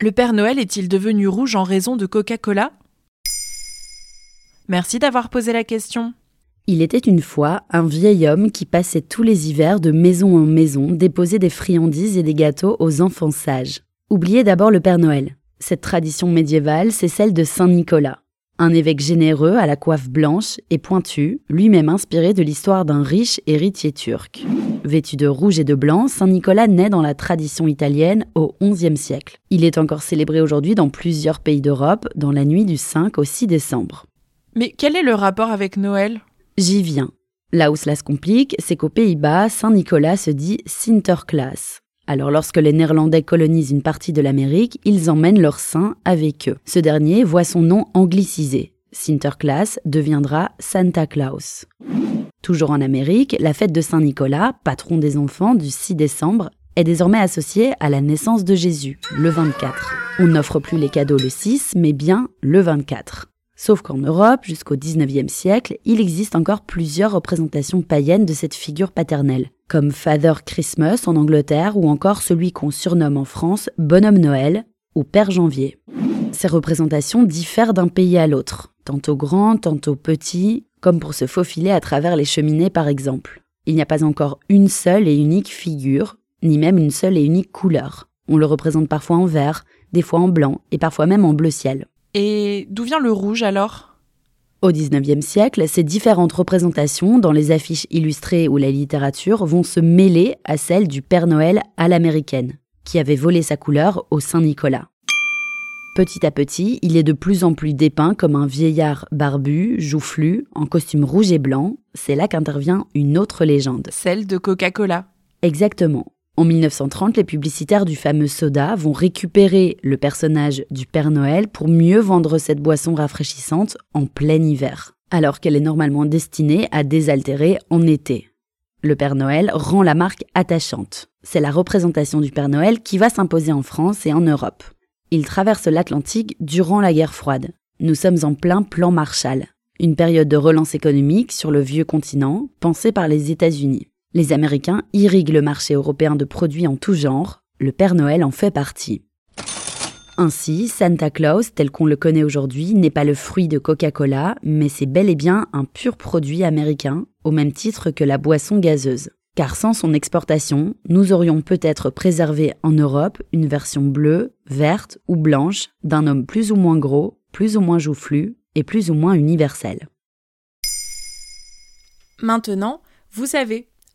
Le Père Noël est-il devenu rouge en raison de Coca-Cola? Merci d'avoir posé la question. Il était une fois un vieil homme qui passait tous les hivers de maison en maison déposer des friandises et des gâteaux aux enfants sages. Oubliez d'abord le Père Noël. Cette tradition médiévale, c'est celle de Saint Nicolas, un évêque généreux à la coiffe blanche et pointue, lui-même inspiré de l'histoire d'un riche héritier turc. Vêtu de rouge et de blanc, Saint Nicolas naît dans la tradition italienne au XIe siècle. Il est encore célébré aujourd'hui dans plusieurs pays d'Europe dans la nuit du 5 au 6 décembre. Mais quel est le rapport avec Noël? J'y viens. Là où cela se complique, c'est qu'aux Pays-Bas, Saint Nicolas se dit Sinterklaas. Alors lorsque les Néerlandais colonisent une partie de l'Amérique, ils emmènent leur saint avec eux. Ce dernier voit son nom anglicisé. Sinterklaas deviendra Santa Claus. Toujours en Amérique, la fête de Saint Nicolas, patron des enfants du 6 décembre, est désormais associée à la naissance de Jésus, le 24. On n'offre plus les cadeaux le 6, mais bien le 24. Sauf qu'en Europe, jusqu'au 19e siècle, il existe encore plusieurs représentations païennes de cette figure paternelle comme Father Christmas en Angleterre ou encore celui qu'on surnomme en France Bonhomme Noël ou Père Janvier. Ces représentations diffèrent d'un pays à l'autre, tantôt grand, tantôt petit, comme pour se faufiler à travers les cheminées par exemple. Il n'y a pas encore une seule et unique figure, ni même une seule et unique couleur. On le représente parfois en vert, des fois en blanc et parfois même en bleu ciel. Et d'où vient le rouge alors? Au XIXe siècle, ces différentes représentations dans les affiches illustrées ou la littérature vont se mêler à celles du Père Noël à l'américaine, qui avait volé sa couleur au Saint-Nicolas. Petit à petit, il est de plus en plus dépeint comme un vieillard barbu, joufflu, en costume rouge et blanc. C'est là qu'intervient une autre légende. Celle de Coca-Cola. Exactement. En 1930, les publicitaires du fameux soda vont récupérer le personnage du Père Noël pour mieux vendre cette boisson rafraîchissante en plein hiver, alors qu'elle est normalement destinée à désaltérer en été. Le Père Noël rend la marque attachante. C'est la représentation du Père Noël qui va s'imposer en France et en Europe. Il traverse l'Atlantique durant la guerre froide. Nous sommes en plein plan Marshall, une période de relance économique sur le vieux continent pensée par les États-Unis. Les Américains irriguent le marché européen de produits en tout genre, le Père Noël en fait partie. Ainsi, Santa Claus, tel qu'on le connaît aujourd'hui, n'est pas le fruit de Coca-Cola, mais c'est bel et bien un pur produit américain, au même titre que la boisson gazeuse. Car sans son exportation, nous aurions peut-être préservé en Europe une version bleue, verte ou blanche d'un homme plus ou moins gros, plus ou moins joufflu et plus ou moins universel. Maintenant, vous savez,